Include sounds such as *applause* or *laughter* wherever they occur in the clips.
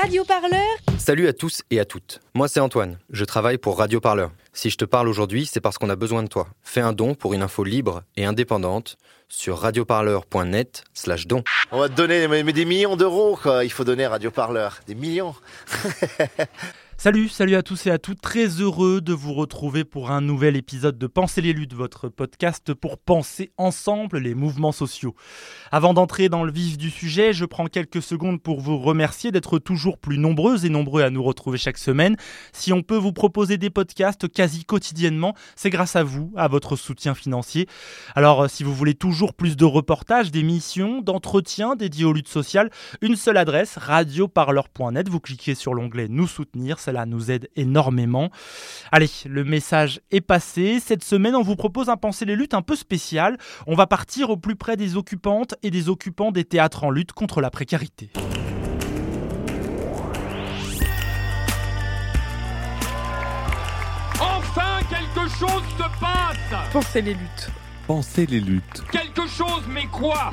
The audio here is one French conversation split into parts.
Radio Parleur Salut à tous et à toutes. Moi c'est Antoine, je travaille pour Radio Parleur. Si je te parle aujourd'hui, c'est parce qu'on a besoin de toi. Fais un don pour une info libre et indépendante sur radioparleur.net slash don. On va te donner mais, des millions d'euros, quoi. Il faut donner à Radio Parleur. Des millions. *laughs* Salut, salut à tous et à toutes. Très heureux de vous retrouver pour un nouvel épisode de Penser les luttes, votre podcast pour penser ensemble les mouvements sociaux. Avant d'entrer dans le vif du sujet, je prends quelques secondes pour vous remercier d'être toujours plus nombreuses et nombreux à nous retrouver chaque semaine. Si on peut vous proposer des podcasts quasi quotidiennement, c'est grâce à vous, à votre soutien financier. Alors, si vous voulez toujours plus de reportages, d'émissions, d'entretiens dédiés aux luttes sociales, une seule adresse, radioparleur.net. Vous cliquez sur l'onglet Nous soutenir cela nous aide énormément. Allez, le message est passé. Cette semaine, on vous propose un Penser les luttes un peu spécial. On va partir au plus près des occupantes et des occupants des théâtres en lutte contre la précarité. Enfin, quelque chose se passe Pensez les luttes. Pensez les luttes, Quelque chose, mais quoi?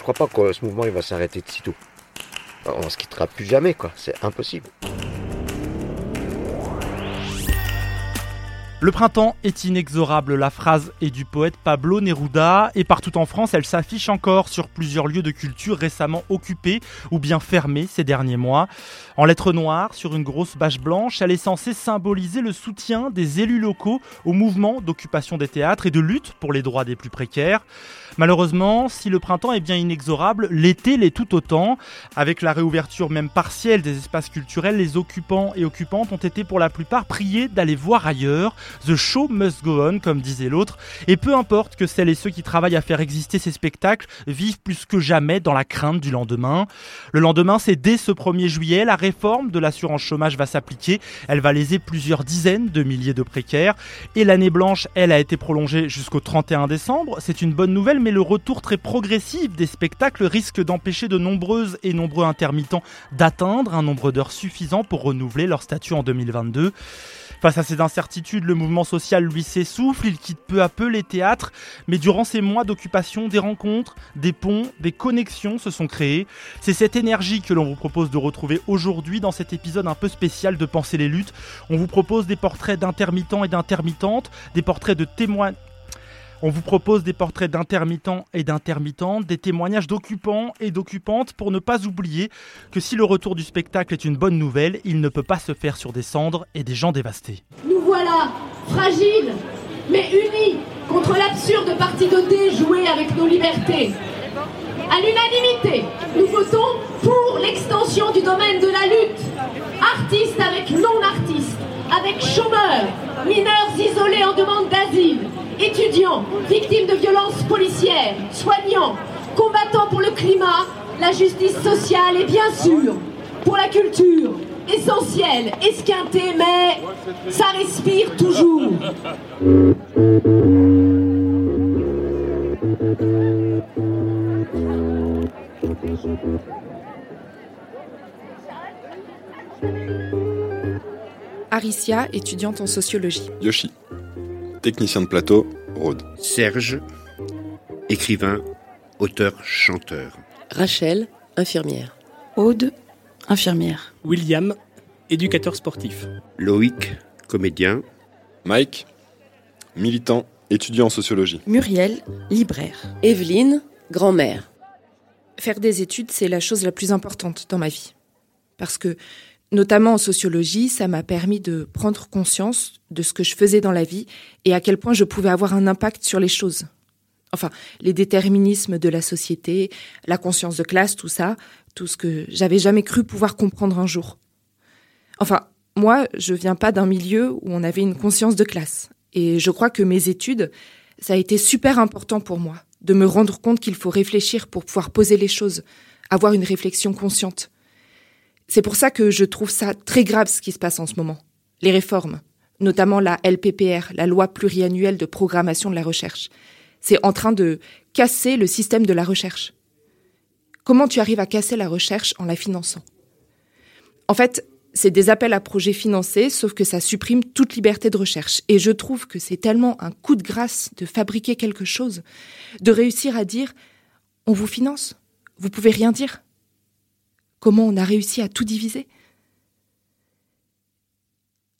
Je crois pas que ce mouvement va s'arrêter de sitôt. On se quittera plus jamais. C'est impossible. Le printemps est inexorable, la phrase est du poète Pablo Neruda, et partout en France, elle s'affiche encore sur plusieurs lieux de culture récemment occupés ou bien fermés ces derniers mois. En lettres noires, sur une grosse bâche blanche, elle est censée symboliser le soutien des élus locaux au mouvement d'occupation des théâtres et de lutte pour les droits des plus précaires. Malheureusement, si le printemps est bien inexorable, l'été l'est tout autant. Avec la réouverture même partielle des espaces culturels, les occupants et occupantes ont été pour la plupart priés d'aller voir ailleurs. The show must go on, comme disait l'autre. Et peu importe que celles et ceux qui travaillent à faire exister ces spectacles vivent plus que jamais dans la crainte du lendemain. Le lendemain, c'est dès ce 1er juillet, la réforme de l'assurance chômage va s'appliquer. Elle va léser plusieurs dizaines de milliers de précaires. Et l'année blanche, elle a été prolongée jusqu'au 31 décembre. C'est une bonne nouvelle, mais le retour très progressif des spectacles risque d'empêcher de nombreuses et nombreux intermittents d'atteindre un nombre d'heures suffisant pour renouveler leur statut en 2022. Face à ces incertitudes, le mouvement social lui s'essouffle, il quitte peu à peu les théâtres, mais durant ces mois d'occupation, des rencontres, des ponts, des connexions se sont créés. C'est cette énergie que l'on vous propose de retrouver aujourd'hui dans cet épisode un peu spécial de Penser les luttes. On vous propose des portraits d'intermittents et d'intermittentes, des portraits de témoins on vous propose des portraits d'intermittents et d'intermittentes, des témoignages d'occupants et d'occupantes pour ne pas oublier que si le retour du spectacle est une bonne nouvelle, il ne peut pas se faire sur des cendres et des gens dévastés. Nous voilà, fragiles, mais unis contre l'absurde partie de dés jouée avec nos libertés. À l'unanimité, nous votons pour l'extension du domaine de la lutte. Artistes avec non-artistes, avec chômeurs, mineurs isolés en demande d'asile, étudiants, victimes de violences policières, soignants, combattants pour le climat, la justice sociale et bien sûr pour la culture. Essentiel, esquinté, mais ça respire toujours. Aricia, étudiante en sociologie. Yoshi, technicien de plateau, Rhodes. Serge, écrivain, auteur, chanteur. Rachel, infirmière. Aude, infirmière. William, éducateur sportif. Loïc, comédien. Mike, militant, étudiant en sociologie. Muriel, libraire. Evelyne, grand-mère. Faire des études, c'est la chose la plus importante dans ma vie. Parce que, notamment en sociologie, ça m'a permis de prendre conscience de ce que je faisais dans la vie et à quel point je pouvais avoir un impact sur les choses. Enfin, les déterminismes de la société, la conscience de classe, tout ça, tout ce que j'avais jamais cru pouvoir comprendre un jour. Enfin, moi, je viens pas d'un milieu où on avait une conscience de classe. Et je crois que mes études, ça a été super important pour moi, de me rendre compte qu'il faut réfléchir pour pouvoir poser les choses, avoir une réflexion consciente. C'est pour ça que je trouve ça très grave ce qui se passe en ce moment. Les réformes, notamment la LPPR, la loi pluriannuelle de programmation de la recherche. C'est en train de casser le système de la recherche. Comment tu arrives à casser la recherche en la finançant? En fait, c'est des appels à projets financés, sauf que ça supprime toute liberté de recherche. Et je trouve que c'est tellement un coup de grâce de fabriquer quelque chose, de réussir à dire on vous finance, vous pouvez rien dire. Comment on a réussi à tout diviser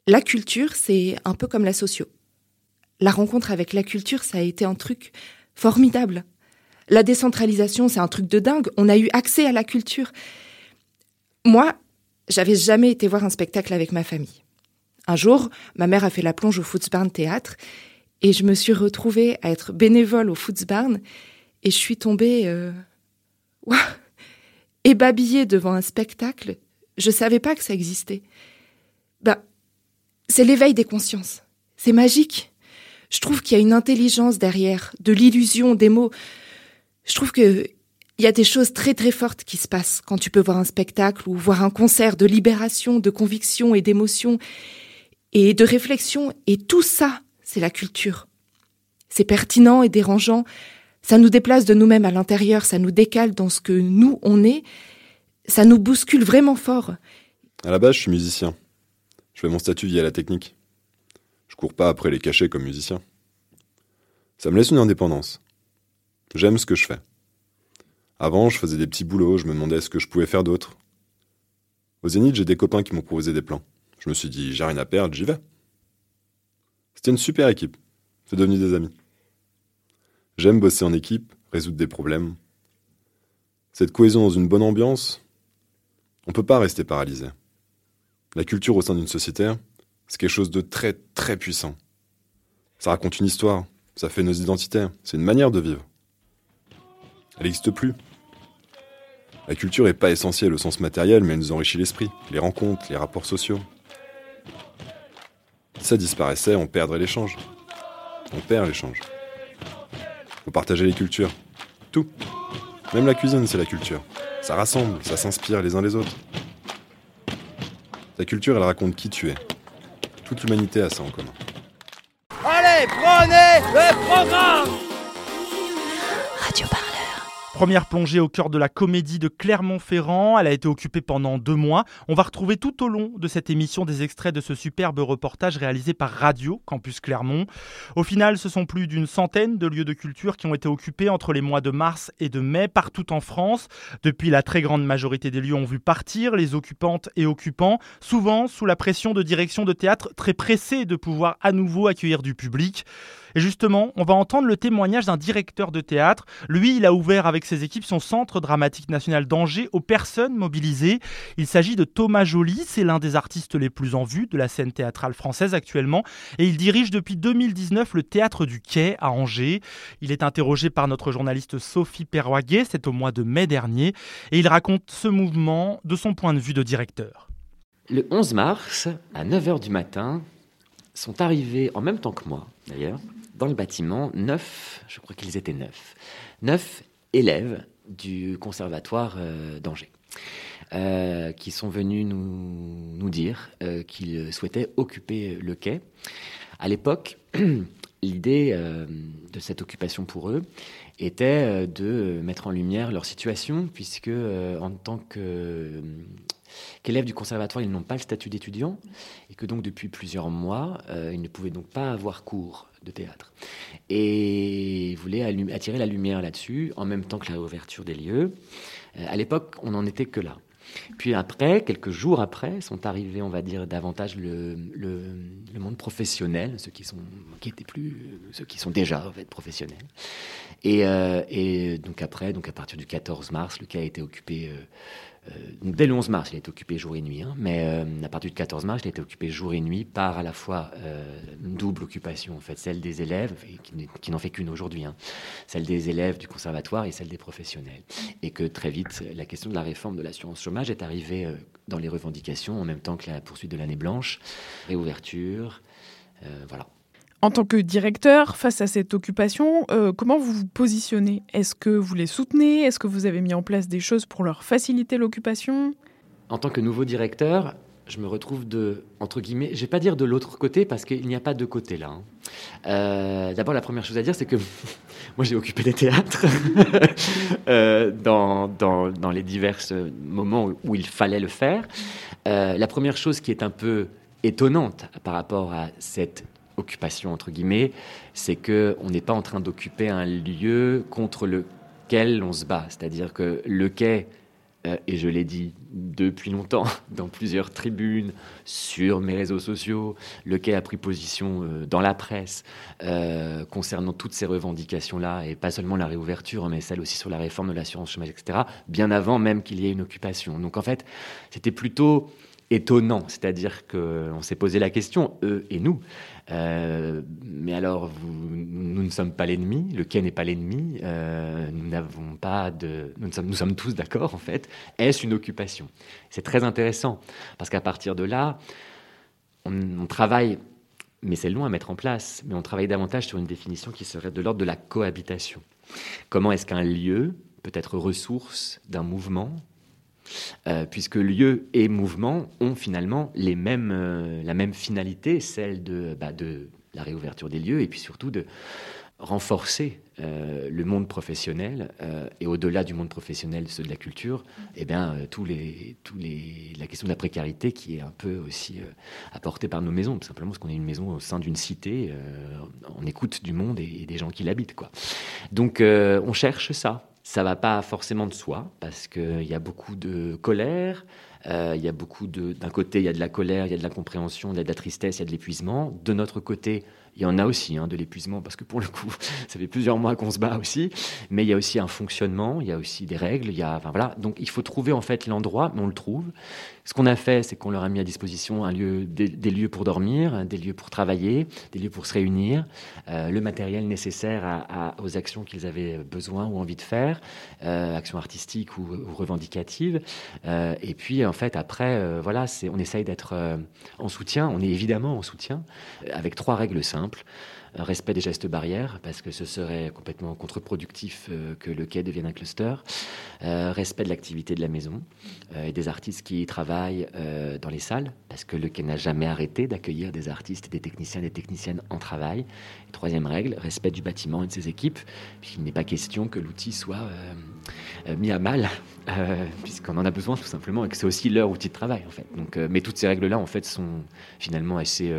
La culture, c'est un peu comme la socio. La rencontre avec la culture, ça a été un truc formidable. La décentralisation, c'est un truc de dingue. On a eu accès à la culture. Moi, j'avais jamais été voir un spectacle avec ma famille. Un jour, ma mère a fait la plonge au Footsbarn Théâtre et je me suis retrouvée à être bénévole au Footsbarn et je suis tombée euh, *laughs* ébabillée devant un spectacle. Je savais pas que ça existait. Ben, c'est l'éveil des consciences. C'est magique. Je trouve qu'il y a une intelligence derrière, de l'illusion, des mots. Je trouve que il y a des choses très très fortes qui se passent quand tu peux voir un spectacle ou voir un concert de libération, de conviction et d'émotion et de réflexion. Et tout ça, c'est la culture. C'est pertinent et dérangeant. Ça nous déplace de nous-mêmes à l'intérieur, ça nous décale dans ce que nous, on est. Ça nous bouscule vraiment fort. À la base, je suis musicien. Je fais mon statut via la technique. Je cours pas après les cachets comme musicien. Ça me laisse une indépendance. J'aime ce que je fais. Avant, je faisais des petits boulots, je me demandais ce que je pouvais faire d'autre. Au Zénith, j'ai des copains qui m'ont proposé des plans. Je me suis dit, j'ai rien à perdre, j'y vais. C'était une super équipe. C'est devenu des amis. J'aime bosser en équipe, résoudre des problèmes. Cette cohésion dans une bonne ambiance, on ne peut pas rester paralysé. La culture au sein d'une société, c'est quelque chose de très très puissant. Ça raconte une histoire, ça fait nos identités, c'est une manière de vivre. Elle n'existe plus. La culture n'est pas essentielle au sens matériel, mais elle nous enrichit l'esprit, les rencontres, les rapports sociaux. Si ça disparaissait, on perdrait l'échange. On perd l'échange. Faut partager les cultures. Tout. Même la cuisine, c'est la culture. Ça rassemble, ça s'inspire les uns les autres. Ta culture, elle raconte qui tu es. Toute l'humanité a ça en commun. Allez, prenez le programme Radio Première plongée au cœur de la comédie de Clermont-Ferrand. Elle a été occupée pendant deux mois. On va retrouver tout au long de cette émission des extraits de ce superbe reportage réalisé par Radio Campus Clermont. Au final, ce sont plus d'une centaine de lieux de culture qui ont été occupés entre les mois de mars et de mai partout en France. Depuis, la très grande majorité des lieux ont vu partir les occupantes et occupants, souvent sous la pression de direction de théâtre très pressée de pouvoir à nouveau accueillir du public. Et justement, on va entendre le témoignage d'un directeur de théâtre. Lui, il a ouvert avec ses équipes son centre dramatique national d'Angers aux personnes mobilisées. Il s'agit de Thomas Joly, c'est l'un des artistes les plus en vue de la scène théâtrale française actuellement. Et il dirige depuis 2019 le théâtre du Quai à Angers. Il est interrogé par notre journaliste Sophie Perroguet, c'est au mois de mai dernier. Et il raconte ce mouvement de son point de vue de directeur. Le 11 mars, à 9h du matin, sont arrivés en même temps que moi, d'ailleurs, dans le bâtiment neuf, je crois qu'ils étaient neuf, neuf élèves du conservatoire euh, d'Angers. Euh, qui sont venus nous, nous dire euh, qu'ils souhaitaient occuper le quai. À l'époque, *clears throat* l'idée de cette occupation pour eux était de mettre en lumière leur situation, puisque en tant que qu'élèves du conservatoire, ils n'ont pas le statut d'étudiant et que donc depuis plusieurs mois, ils ne pouvaient donc pas avoir cours de théâtre. Et voulait attirer la lumière là-dessus, en même temps que la réouverture des lieux. Euh, à l'époque, on n'en était que là. Puis après, quelques jours après, sont arrivés, on va dire, davantage le, le, monde professionnel, ceux qui sont, qui étaient plus, ceux qui sont déjà professionnels. Et, euh, et donc après, donc à partir du 14 mars, le cas a été occupé. Euh, euh, dès le 11 mars, il a été occupé jour et nuit, hein, mais euh, à partir du 14 mars, il a été occupé jour et nuit par à la fois euh, une double occupation, en fait, celle des élèves, qui, n'en fait qu'une aujourd'hui, hein, celle des élèves du conservatoire et celle des professionnels. Et que très vite, la question de la réforme de l'assurance chômage est arrivée dans les revendications en même temps que la poursuite de l'année blanche, réouverture, voilà. En tant que directeur, face à cette occupation, euh, comment vous vous positionnez? Est-ce que vous les soutenez? Est-ce que vous avez mis en place des choses pour leur faciliter l'occupation? En tant que nouveau directeur, je me retrouve de, entre guillemets, je vais pas dire de l'autre côté parce qu'il n'y a pas de côté là. Hein. Euh, d'abord, la première chose à dire, c'est que *laughs* moi j'ai occupé des théâtres *laughs* euh, dans, dans, dans, les divers moments où il fallait le faire. La première chose qui est un peu étonnante par rapport à cette occupation, entre guillemets, c'est qu'on n'est pas en train d'occuper un lieu contre lequel on se bat. C'est-à-dire que le quai euh, et je l'ai dit depuis longtemps *laughs* dans plusieurs tribunes, sur mes réseaux sociaux, le quai a pris position euh, dans la presse euh, concernant toutes ces revendications-là, et pas seulement la réouverture, mais celle aussi sur la réforme de l'assurance chômage, etc., bien avant même qu'il y ait une occupation. Donc en fait, c'était plutôt étonnant, c'est-à-dire qu'on s'est posé la question, eux et nous, euh, mais alors, nous ne sommes pas l'ennemi, le quai n'est pas l'ennemi, euh, nous n'avons pas de... Nous sommes, tous d'accord, en fait. Est-ce une occupation? C'est très intéressant, parce qu'à partir de là, on, travaille, mais c'est long à mettre en place, mais on travaille davantage sur une définition qui serait de l'ordre de la cohabitation. Comment est-ce qu'un lieu peut être ressource d'un mouvement euh, puisque lieu et mouvement ont finalement les mêmes, euh, la même finalité, celle de, bah, de la réouverture des lieux et puis surtout de renforcer euh, le monde professionnel et au-delà du monde professionnel, ceux de la culture, et eh bien, tous les, tous les, la question de la précarité qui est un peu aussi apportée par nos maisons, tout simplement parce qu'on est une maison au sein d'une cité, on écoute du monde et, et, des gens qui l'habitent. Donc on cherche ça, ça va pas forcément de soi, parce qu'il y a beaucoup de colère, euh, il y a beaucoup de... D'un côté, il y a de la colère, il y a de l'incompréhension, il y a de la tristesse, il y a de l'épuisement. De notre côté, il y en a aussi hein, de l'épuisement, parce que pour le coup, *laughs* ça fait plusieurs mois qu'on se bat aussi. Mais il y a aussi un fonctionnement, il y a aussi des règles. Il y a, voilà. Donc il faut trouver en fait l'endroit, mais on le trouve. Ce qu'on a fait, c'est qu'on leur a mis à disposition des, lieux pour dormir, des lieux pour travailler, des lieux pour se réunir, euh, le matériel nécessaire aux actions qu'ils avaient besoin ou envie de faire, euh, actions artistiques ou, revendicatives. Euh, et puis en fait, après, voilà, on essaye d'être en soutien. On est évidemment en soutien avec trois règles simples respect des gestes barrières, parce que ce serait complètement contre-productif euh, que le quai devienne un cluster, euh, respect de l'activité de la maison euh, et des artistes qui travaillent dans les salles, parce que le quai n'a jamais arrêté d'accueillir des artistes, des techniciens des techniciennes en travail. troisième règle, respect du bâtiment et de ses équipes, puisqu'il n'est pas question que l'outil soit mis à mal, puisqu'on en a besoin tout simplement, et que c'est aussi leur outil de travail, en fait. Donc, mais toutes ces règles-là, en fait, sont finalement assez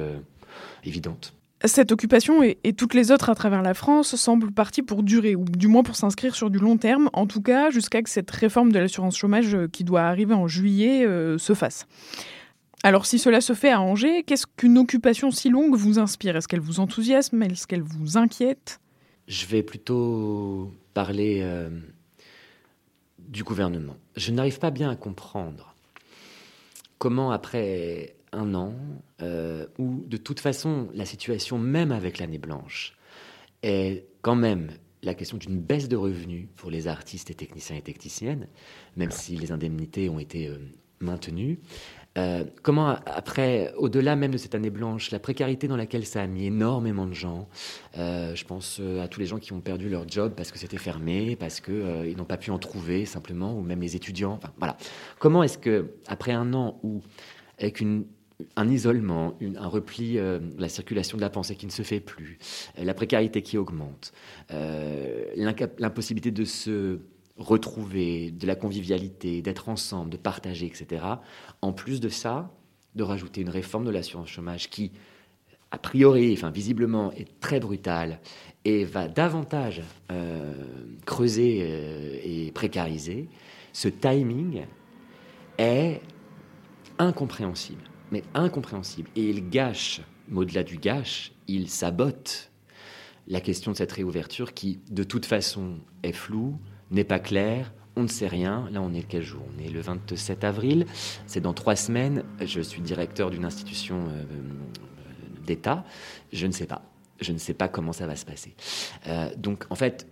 évidentes. Cette occupation et, toutes les autres à travers la France semblent parties pour durer, ou du moins pour s'inscrire sur du long terme, en tout cas jusqu'à que cette réforme de l'assurance chômage euh, qui doit arriver en juillet euh, se fasse. Alors si cela se fait à Angers, qu'est-ce qu'une occupation si longue vous inspire? Est-ce qu'elle vous enthousiasme? Est-ce qu'elle vous inquiète? Je vais plutôt parler euh, du gouvernement. Je n'arrive pas bien à comprendre comment après un an, euh, où de toute façon la situation, même avec l'année blanche, est quand même la question d'une baisse de revenus pour les artistes et techniciens et techniciennes, même si les indemnités ont été euh, maintenues. Euh, comment, après, au-delà même de cette année blanche, la précarité dans laquelle ça a mis énormément de gens, je pense à tous les gens qui ont perdu leur job parce que c'était fermé, parce qu'ils n'ont pas pu en trouver simplement, ou même les étudiants. Enfin, voilà. Comment est-ce que, après un an où, avec une un isolement, un repli, euh, la circulation de la pensée qui ne se fait plus, euh, la précarité qui augmente, euh, l'impossibilité de se retrouver, de la convivialité, d'être ensemble, de partager, etc. En plus de ça, de rajouter une réforme de l'assurance chômage qui, a priori, enfin visiblement, est très brutale et va davantage creuser et précariser, ce timing est incompréhensible mais incompréhensible. Et il gâche, au-delà du gâche, il sabote la question de cette réouverture qui, de toute façon, est floue, n'est pas claire, on ne sait rien. Là, on est quel jour? On est le 27 avril. C'est dans trois semaines. Je suis directeur d'une institution euh, d'État. Je ne sais pas. Je ne sais pas comment ça va se passer. Euh, donc, en fait,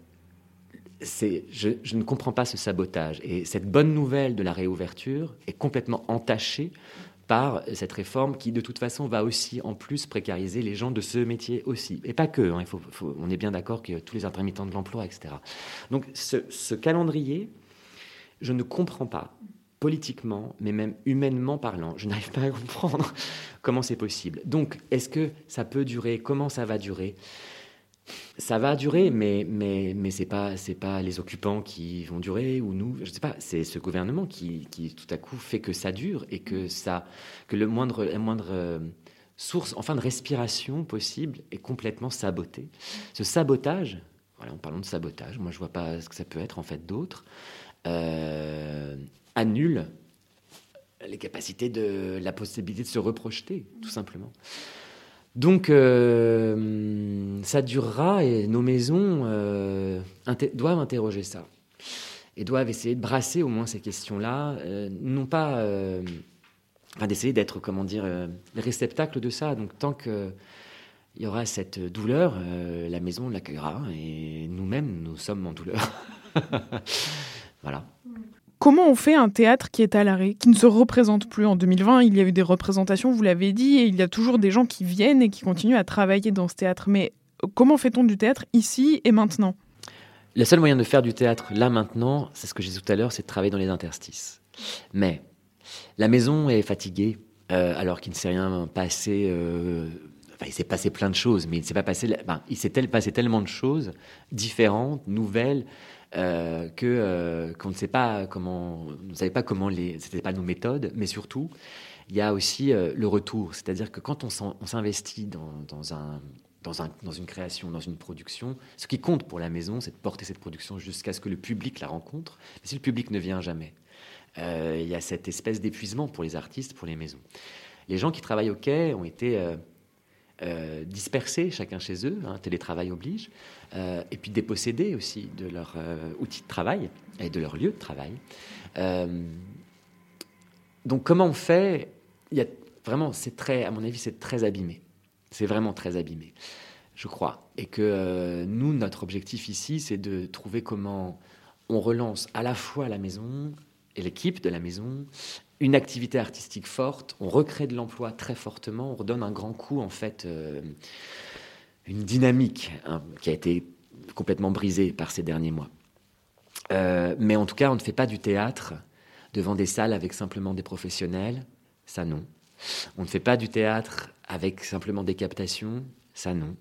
je, je, ne comprends pas ce sabotage. Et cette bonne nouvelle de la réouverture est complètement entachée par cette réforme qui, de toute façon, va aussi en plus précariser les gens de ce métier aussi. Et pas que, hein, on est bien d'accord que tous les intermittents de l'emploi, etc. Donc ce, calendrier, je ne comprends pas politiquement, mais même humainement parlant. Je n'arrive pas à comprendre *laughs* comment c'est possible. Donc, est-ce que ça peut durer? Comment ça va durer? Ça va durer, mais, mais, mais ce n'est pas, pas les occupants qui vont durer ou nous, je ne sais pas, c'est ce gouvernement qui, qui, tout à coup fait que ça dure et que, ça, que le moindre, la moindre euh, source enfin de respiration possible est complètement sabotée. Ce sabotage, voilà, en parlant de sabotage, moi je ne vois pas ce que ça peut être en fait d'autre, euh, annule les capacités de la possibilité de se reprojeter, tout simplement. Donc, euh, ça durera et nos maisons euh, doivent interroger ça et doivent essayer de brasser au moins ces questions-là, euh, non pas d'essayer d'être, comment dire, les réceptacles de ça. Donc, tant qu'il y aura cette douleur, la maison l'accueillera et nous-mêmes, nous sommes en douleur. *laughs* voilà. Comment on fait un théâtre qui est à l'arrêt, qui ne se représente plus En 2020, il y a eu des représentations, vous l'avez dit, et il y a toujours des gens qui viennent et qui continuent à travailler dans ce théâtre. Mais comment fait-on du théâtre ici et maintenant? Le seul moyen de faire du théâtre là maintenant, c'est ce que j'ai dit tout à l'heure, c'est de travailler dans les interstices. Mais la maison est fatiguée, euh, alors qu'il ne s'est rien passé. Euh, enfin, il s'est passé plein de choses, mais il s'est pas passé. il s'est passé tellement de choses différentes, nouvelles, euh, que euh, qu'on ne sait pas comment, ne savait pas comment les, c'était pas nos méthodes, mais surtout il y a aussi euh, le retour, c'est-à-dire que quand on s'investit dans, dans, un dans, un, dans, une création, dans une production, ce qui compte pour la maison, c'est de porter cette production jusqu'à ce que le public la rencontre. Mais si le public ne vient jamais, il y a cette espèce d'épuisement pour les artistes, pour les maisons. Les gens qui travaillent au quai ont été dispersés, chacun chez eux, hein, télétravail oblige. Euh, et puis dépossédés aussi de leur euh, outil de travail et de leur lieu de travail. Euh, donc comment on fait? Il y a vraiment, c'est très, à mon avis, c'est très abîmé. C'est vraiment très abîmé, je crois. Et que nous, notre objectif ici, c'est de trouver comment on relance à la fois la maison et l'équipe de la maison une activité artistique forte, on recrée de l'emploi très fortement, on redonne un grand coup en fait une dynamique hein, qui a été complètement brisée par ces derniers mois. Euh, mais en tout cas, on ne fait pas du théâtre devant des salles avec simplement des professionnels, ça non. On ne fait pas du théâtre avec simplement des captations, ça non.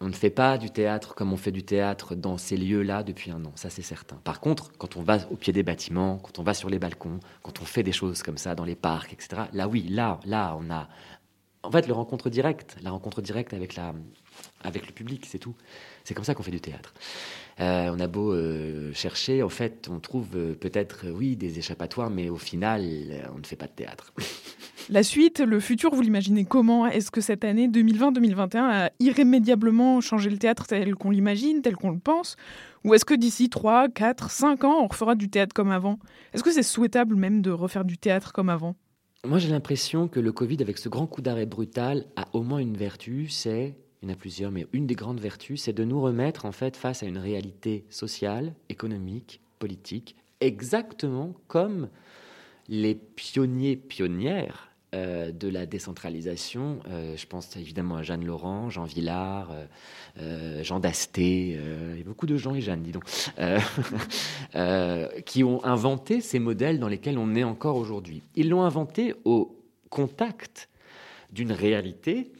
On ne fait pas du théâtre comme on fait du théâtre dans ces lieux-là depuis un an, ça c'est certain. Par contre, quand on va au pied des bâtiments, quand on va sur les balcons, quand on fait des choses comme ça dans les parcs, etc., là oui, là, là, on a en fait, le rencontre directe, la rencontre directe avec, la, avec le public, c'est tout. C'est comme ça qu'on fait du théâtre. Euh, on a beau euh, chercher, en fait, on trouve euh, peut-être, oui, des échappatoires, mais au final, on ne fait pas de théâtre. *laughs* La suite, le futur, vous l'imaginez comment? Est-ce que cette année 2020-2021 a irrémédiablement changé le théâtre tel qu'on l'imagine, tel qu'on le pense? Ou est-ce que d'ici 3, 4, 5 ans, on refera du théâtre comme avant? Est-ce que c'est souhaitable même de refaire du théâtre comme avant? Moi, j'ai l'impression que le Covid, avec ce grand coup d'arrêt brutal, a au moins une vertu, c'est, il y en a plusieurs, mais une des grandes vertus, c'est de nous remettre en fait face à une réalité sociale, économique, politique, exactement comme les pionniers, pionnières euh, de la décentralisation. Euh, je pense évidemment à Jeanne Laurent, Jean Villard, euh, Jean Dasté, a beaucoup de gens et Jeanne, dis donc, *laughs* qui ont inventé ces modèles dans lesquels on est encore aujourd'hui. Ils l'ont inventé au contact d'une réalité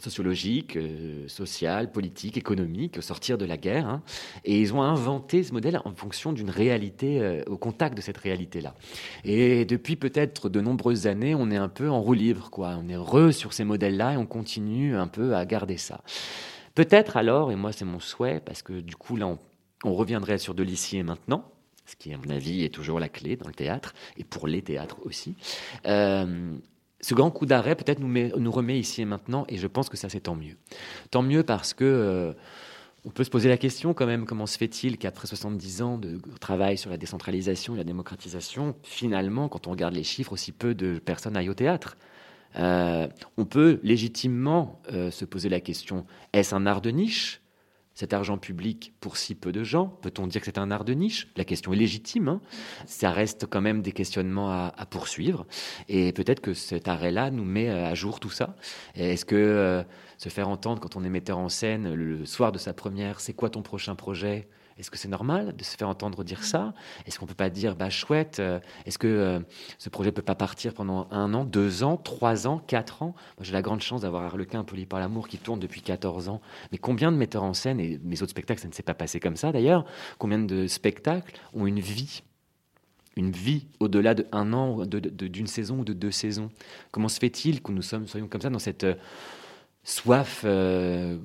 sociologique, euh, social, politique, économique, sortir de la guerre. Hein. et ils ont inventé ce modèle en fonction d'une réalité, euh, au contact de cette réalité-là. Et depuis peut-être de nombreuses années, on est un peu en roue libre, quoi. On est heureux sur ces modèles-là et on continue un peu à garder ça. Peut-être alors, et moi c'est mon souhait, parce que du coup là on, on reviendrait sur de l'ici et maintenant, ce qui à mon avis est toujours la clé dans le théâtre, et pour les théâtres aussi. Euh, ce grand coup d'arrêt peut-être nous, remet ici et maintenant, et je pense que ça c'est tant mieux. Tant mieux parce que euh, on peut se poser la question quand même, comment se fait-il qu'après 70 ans de travail sur la décentralisation et la démocratisation, finalement, quand on regarde les chiffres, aussi peu de personnes aillent au théâtre? Euh, On peut légitimement euh, se poser la question, est-ce un art de niche? Cet argent public pour si peu de gens Peut-on dire que c'est un art de niche? La question est légitime. Hein. Ça reste quand même des questionnements à, poursuivre. Et peut-être que cet arrêt-là nous met à jour tout ça. Est-ce que euh, se faire entendre quand on est metteur en scène le soir de sa première, c'est quoi ton prochain projet? Est-ce que c'est normal de se faire entendre dire ça? Est-ce qu'on peut pas dire, bah chouette, euh, est-ce que euh, ce projet peut pas partir pendant un an, deux ans, trois ans, quatre ans? Moi, j'ai la grande chance d'avoir Harlequin, Poli par l'amour, qui tourne depuis 14 ans. Mais combien de metteurs en scène, et mes autres spectacles, ça ne s'est pas passé comme ça d'ailleurs, combien de spectacles ont une vie une vie au-delà d'un an, d'une saison ou de deux saisons? Comment se fait-il que nous sommes, soyons comme ça dans cette soif euh,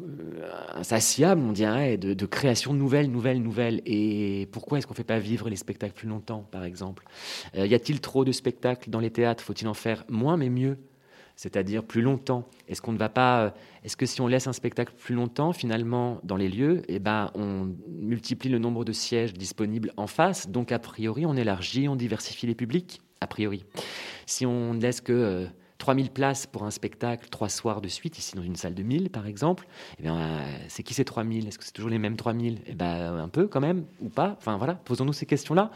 insatiable, on dirait, de, création nouvelle, nouvelle, nouvelle. Et pourquoi est-ce qu'on ne fait pas vivre les spectacles plus longtemps, par exemple? Euh, Y a-t-il trop de spectacles dans les théâtres? Faut-il en faire moins, mais mieux? C'est-à-dire plus longtemps? Est-ce qu'on ne va pas euh, Est-ce que si on laisse un spectacle plus longtemps, finalement, dans les lieux, eh ben, on multiplie le nombre de sièges disponibles en face, donc a priori, on élargit, on diversifie les publics, a priori. Si on ne laisse que 3000 places pour un spectacle, trois soirs de suite, ici dans une salle de 1000 par exemple, eh bien, euh, c'est qui ces 3000 Est-ce que c'est toujours les mêmes 3000 Eh bien, un peu quand même, ou pas? Enfin voilà, posons-nous ces questions-là.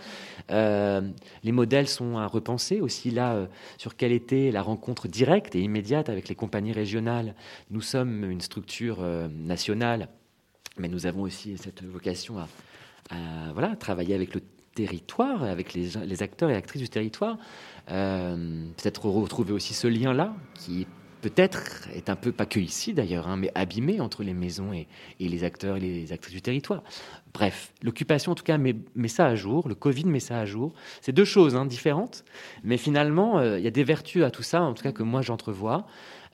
Euh, les modèles sont à repenser aussi là euh, sur quelle était la rencontre directe et immédiate avec les compagnies régionales. Nous sommes une structure nationale, mais nous avons aussi cette vocation à, à voilà, travailler avec le territoire, avec les, acteurs et actrices du territoire, euh, peut-être retrouver aussi ce lien-là qui peut-être est un peu, pas que ici d'ailleurs, hein, mais abîmé entre les maisons et, les acteurs et les actrices du territoire. Bref, l'occupation en tout cas met, ça à jour, le Covid met ça à jour. C'est deux choses hein, différentes, mais finalement, euh, il y a des vertus à tout ça, en tout cas que moi j'entrevois.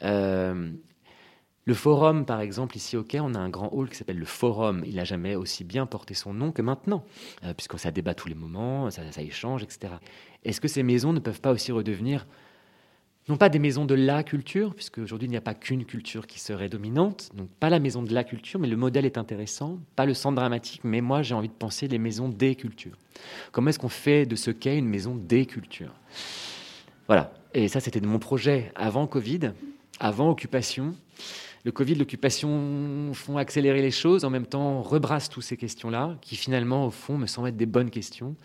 Euh, le forum, par exemple, ici au Quai, on a un grand hall qui s'appelle le forum. Il n'a jamais aussi bien porté son nom que maintenant, euh, puisque débat tous les moments, ça, échange, etc. Est-ce que ces maisons ne peuvent pas aussi redevenir, non pas des maisons de la culture, puisque aujourd'hui il n'y a pas qu'une culture qui serait dominante, donc pas la maison de la culture, mais le modèle est intéressant, pas le centre dramatique, mais moi j'ai envie de penser les maisons des cultures. Comment est-ce qu'on fait de ce Quai une maison des cultures? Voilà, et ça c'était de mon projet avant Covid, avant occupation le Covid, l'occupation font accélérer les choses, en même temps rebrassent toutes ces questions-là, qui finalement, au fond, me semblent être des bonnes questions,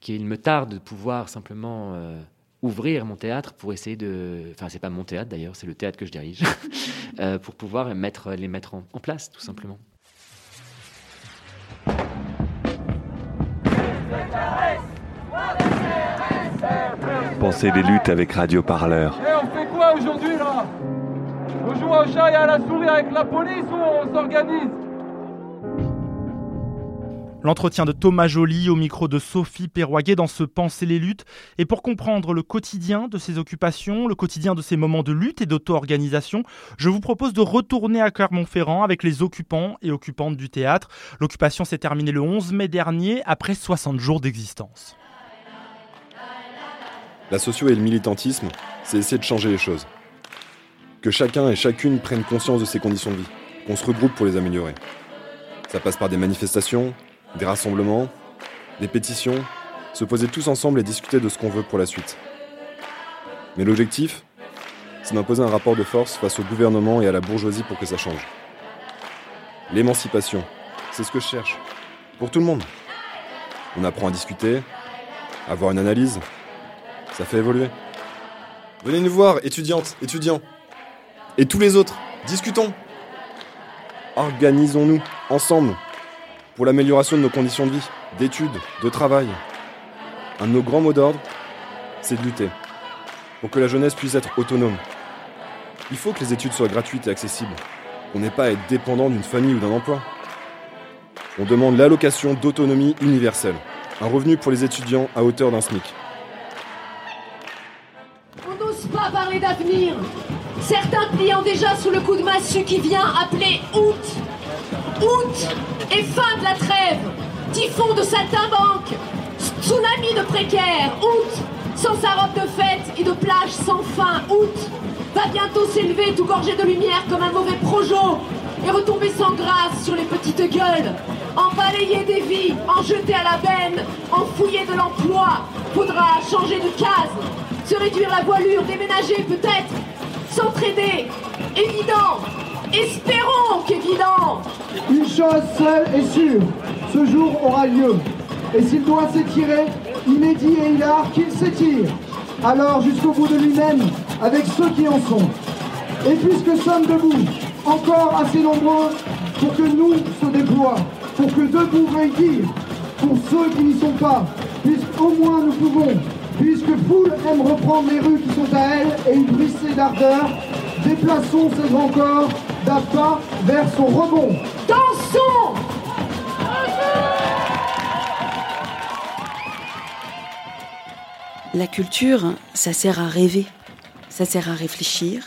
qu'il me tarde de pouvoir simplement euh, ouvrir mon théâtre pour essayer de... Enfin, c'est pas mon théâtre d'ailleurs, c'est le théâtre que je dirige, *laughs* euh, pour pouvoir mettre, les mettre en, en place, tout simplement. Pensez des luttes avec Radio Parleur. Et on fait quoi aujourd'hui là? On joue au chat et à la souris avec la police ou on s'organise L'entretien de Thomas Joly au micro de Sophie Perroguet dans ce Penser les luttes. Et pour comprendre le quotidien de ces occupations, le quotidien de ces moments de lutte et d'auto-organisation, je vous propose de retourner à Clermont-Ferrand avec les occupants et occupantes du théâtre. L'occupation s'est terminée le 11 mai dernier, après 60 jours d'existence. La socio et le militantisme, c'est essayer de changer les choses que chacun et chacune prenne conscience de ses conditions de vie, qu'on se regroupe pour les améliorer. Ça passe par des manifestations, des rassemblements, des pétitions, se poser tous ensemble et discuter de ce qu'on veut pour la suite. Mais l'objectif, c'est d'imposer un rapport de force face au gouvernement et à la bourgeoisie pour que ça change. L'émancipation, c'est ce que je cherche. Pour tout le monde. On apprend à discuter, à avoir une analyse. Ça fait évoluer. Venez nous voir, étudiantes, étudiants. Et tous les autres, discutons. Organisons-nous ensemble pour l'amélioration de nos conditions de vie, d'études, de travail. Un de nos grands mots d'ordre, c'est de lutter pour que la jeunesse puisse être autonome. Il faut que les études soient gratuites et accessibles. On n'est pas à être dépendant d'une famille ou d'un emploi. On demande l'allocation d'autonomie universelle, un revenu pour les étudiants à hauteur d'un SMIC. On n'ose pas parler d'avenir Certains pliant déjà sous le coup de massue qui vient appeler août. Août et fin de la trêve. Typhon de saltimbanque. Tsunami de précaire. Août sans sa robe de fête et de plage sans fin. Août va bientôt s'élever tout gorgé de lumière comme un mauvais projo et retomber sans grâce sur les petites gueules. En balayer des vies, en jeter à la benne, en fouiller de l'emploi. Faudra changer de case, se réduire la voilure, déménager peut-être, s'entraider. Évident. Espérons qu'évident. Une chose seule est sûre, ce jour aura lieu. Et s'il doit s'étirer, il est dit et il a qu'il s'étire. Alors jusqu'au bout de lui-même, avec ceux qui en sont. Et puisque sommes debout, encore assez nombreux pour que nous se déploie, pour que debout veuille dire, pour ceux qui n'y sont pas, puisqu'au moins nous pouvons, puisque Foule aime reprendre les rues qui sont à elle et y brisser d'ardeur, déplaçons ce grand corps d'un pas vers son rebond. Dansons La culture, ça sert à rêver, ça sert à réfléchir,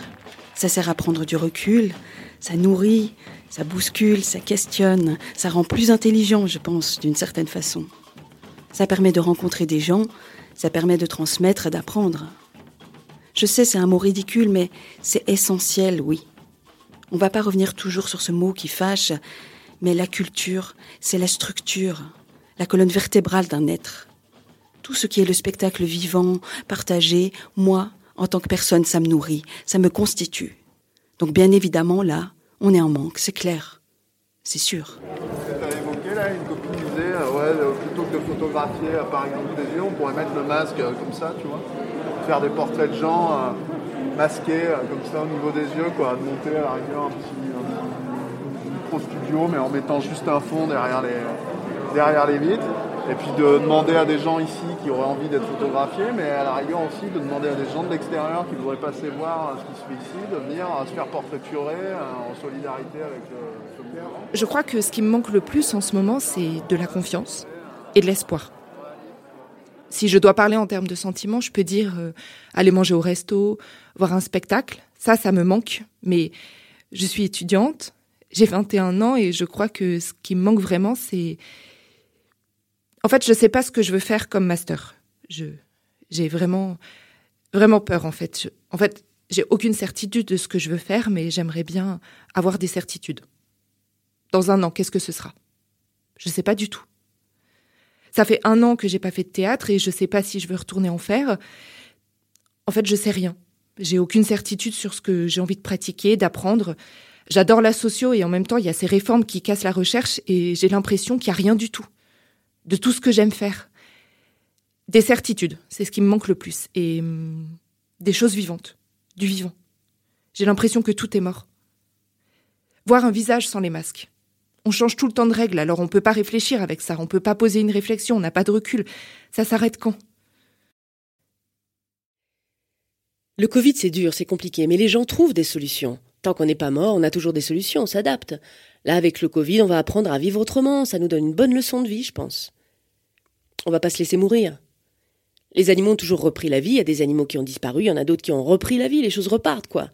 ça sert à prendre du recul, ça nourrit, ça bouscule, ça questionne, ça rend plus intelligent, je pense, d'une certaine façon. Ça permet de rencontrer des gens, ça permet de transmettre, d'apprendre. Je sais, c'est un mot ridicule, mais c'est essentiel, oui. On va pas revenir toujours sur ce mot qui fâche, mais la culture, c'est la structure, la colonne vertébrale d'un être. Tout ce qui est le spectacle vivant, partagé, moi, en tant que personne, ça me nourrit, ça me constitue. Donc bien évidemment, là, on est en manque, c'est clair. C'est sûr. Tu as évoqué là, une copine disait, euh, ouais, euh, plutôt que de photographier euh, par exemple des yeux, on pourrait mettre le masque euh, comme ça, tu vois. Faire des portraits de gens euh, masqués comme ça au niveau des yeux, quoi. De monter à la rigueur un petit micro studio, mais en mettant juste un fond derrière les, derrière les vitres. Et puis de demander à des gens ici qui auraient envie d'être photographiés, mais à la rigueur aussi de demander à des gens de l'extérieur qui voudraient passer voir ce qui se fait ici, de venir se faire portraiturer euh, en solidarité avec ce mouvement. Je crois que ce qui me manque le plus en ce moment, c'est de la confiance et de l'espoir. Si je dois parler en termes de sentiments, je peux dire euh, aller manger au resto, voir un spectacle. Ça, ça me manque. Mais je suis étudiante, j'ai 21 ans et je crois que ce qui me manque vraiment, c'est... En fait, je sais pas ce que je veux faire comme master. Je, j'ai vraiment, vraiment peur, en fait. En fait, j'ai aucune certitude de ce que je veux faire, mais j'aimerais bien avoir des certitudes. Dans un an, qu'est-ce que ce sera? Je sais pas du tout. Ça fait un an que j'ai pas fait de théâtre et je sais pas si je veux retourner en faire. En fait, je sais rien. J'ai aucune certitude sur ce que j'ai envie de pratiquer, d'apprendre. J'adore la socio et en même temps, il y a ces réformes qui cassent la recherche et j'ai l'impression qu'il y a rien du tout. De tout ce que j'aime faire. Des certitudes, c'est ce qui me manque le plus. Et hum, des choses vivantes. Du vivant. J'ai l'impression que tout est mort. Voir un visage sans les masques. On change tout le temps de règles, alors on peut pas réfléchir avec ça, on peut pas poser une réflexion, on n'a pas de recul. Ça s'arrête quand? Le Covid, c'est dur, c'est compliqué, mais les gens trouvent des solutions. Tant qu'on n'est pas mort, on a toujours des solutions, on s'adapte. Là, avec le Covid, on va apprendre à vivre autrement, ça nous donne une bonne leçon de vie, je pense. On va pas se laisser mourir. Les animaux ont toujours repris la vie, il y a des animaux qui ont disparu, il y en a d'autres qui ont repris la vie, les choses repartent, quoi.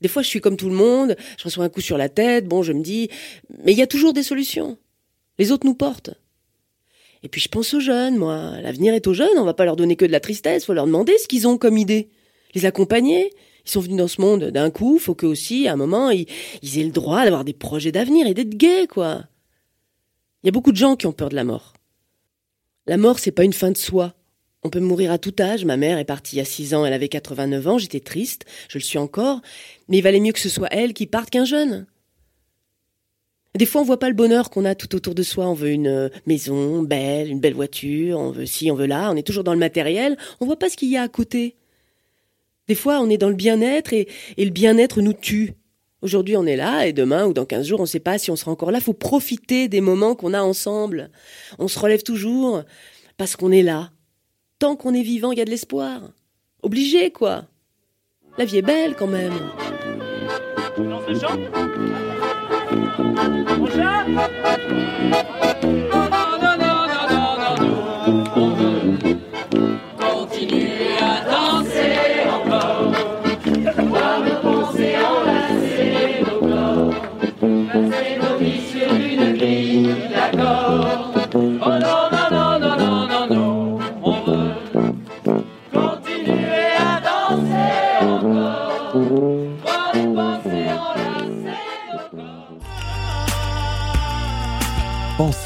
Des fois, je suis comme tout le monde, je reçois un coup sur la tête, bon, je me dis, mais il y a toujours des solutions. Les autres nous portent. Et puis je pense aux jeunes, moi. L'avenir est aux jeunes, on va pas leur donner que de la tristesse, faut leur demander ce qu'ils ont comme idée. Les accompagner. Ils sont venus dans ce monde d'un coup, faut qu'eux aussi, à un moment, ils, ils aient le droit d'avoir des projets d'avenir et d'être gays, quoi. Il y a beaucoup de gens qui ont peur de la mort. La mort, c'est pas une fin de soi. On peut mourir à tout âge. Ma mère est partie il y a 6 ans, elle avait 89 ans, j'étais triste, je le suis encore, mais il valait mieux que ce soit elle qui parte qu'un jeune. Des fois, on voit pas le bonheur qu'on a tout autour de soi. On veut une euh, maison belle, une belle voiture, on veut ci, on veut là, on est toujours dans le matériel, on voit pas ce qu'il y a à côté. Des fois, on est dans le bien-être et, et le bien-être nous tue. Aujourd'hui, on est là et demain ou dans 15 jours, on ne sait pas si on sera encore là. Faut profiter des moments qu'on a ensemble. On se relève toujours parce qu'on est là. Tant qu'on est vivant, il y a de l'espoir. Obligé, quoi. La vie est belle quand même.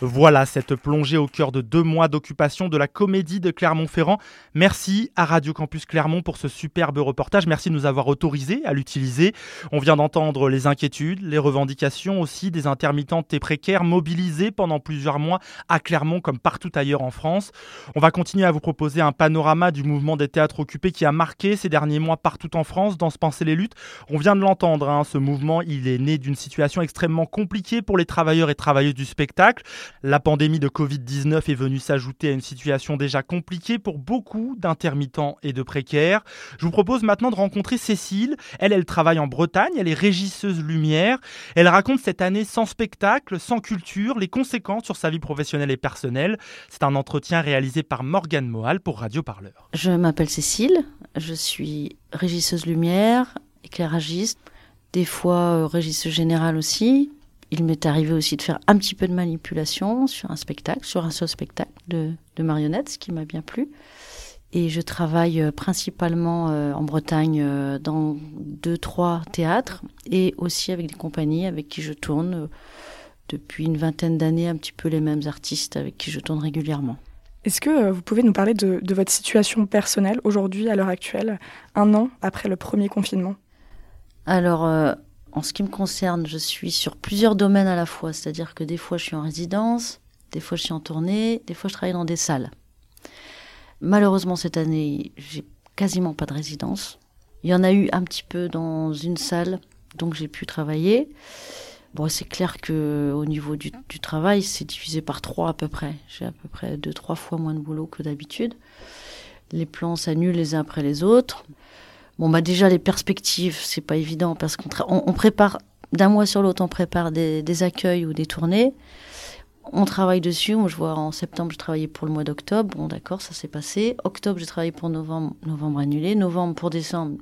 Voilà cette plongée au cœur de deux mois d'occupation de la comédie de Clermont-Ferrand. Merci à Radio Campus Clermont pour ce superbe reportage. Merci de nous avoir autorisé à l'utiliser. On vient d'entendre les inquiétudes, les revendications aussi des intermittentes et précaires mobilisés pendant plusieurs mois à Clermont comme partout ailleurs en France. On va continuer à vous proposer un panorama du mouvement des théâtres occupés qui a marqué ces derniers mois partout en France dans ce Penser les luttes. On vient de l'entendre, hein, ce mouvement, il est né d'une situation extrêmement compliquée pour les travailleurs et travailleuses du spectacle. La pandémie de Covid-19 est venue s'ajouter à une situation déjà compliquée pour beaucoup d'intermittents et de précaires. Je vous propose maintenant de rencontrer Cécile. Elle, elle travaille en Bretagne, elle est régisseuse lumière. Elle raconte cette année sans spectacle, sans culture, les conséquences sur sa vie professionnelle et personnelle. C'est un entretien réalisé par Morgane Mohal pour Radio Parleur. Je m'appelle Cécile, je suis régisseuse lumière, éclairagiste, des fois euh, régisseuse générale aussi, il m'est arrivé aussi de faire un petit peu de manipulation sur un spectacle, sur un seul spectacle de, marionnettes, ce qui m'a bien plu. Et je travaille euh, principalement euh, en Bretagne euh, dans deux, trois théâtres et aussi avec des compagnies avec qui je tourne depuis une vingtaine d'années, un petit peu les mêmes artistes avec qui je tourne régulièrement. Est-ce que vous pouvez nous parler de, de votre situation personnelle aujourd'hui, à l'heure actuelle, un an après le premier confinement? Alors, en ce qui me concerne, je suis sur plusieurs domaines à la fois, c'est-à-dire que des fois je suis en résidence, des fois je suis en tournée, des fois je travaille dans des salles. Malheureusement cette année, j'ai quasiment pas de résidence. Il y en a eu un petit peu dans une salle, donc j'ai pu travailler. Bon, c'est clair que au niveau du, du travail, c'est divisé par trois à peu près. J'ai à peu près deux, trois fois moins de boulot que d'habitude. Les plans s'annulent les uns après les autres. Bon, bah déjà, les perspectives, c'est pas évident parce qu'on on, prépare, d'un mois sur l'autre, on prépare des, accueils ou des tournées. On travaille dessus. Moi, je vois en septembre, je travaillais pour le mois d'octobre. Bon, d'accord, ça s'est passé. Octobre, j'ai travaillé pour novembre, novembre annulé. Novembre pour décembre,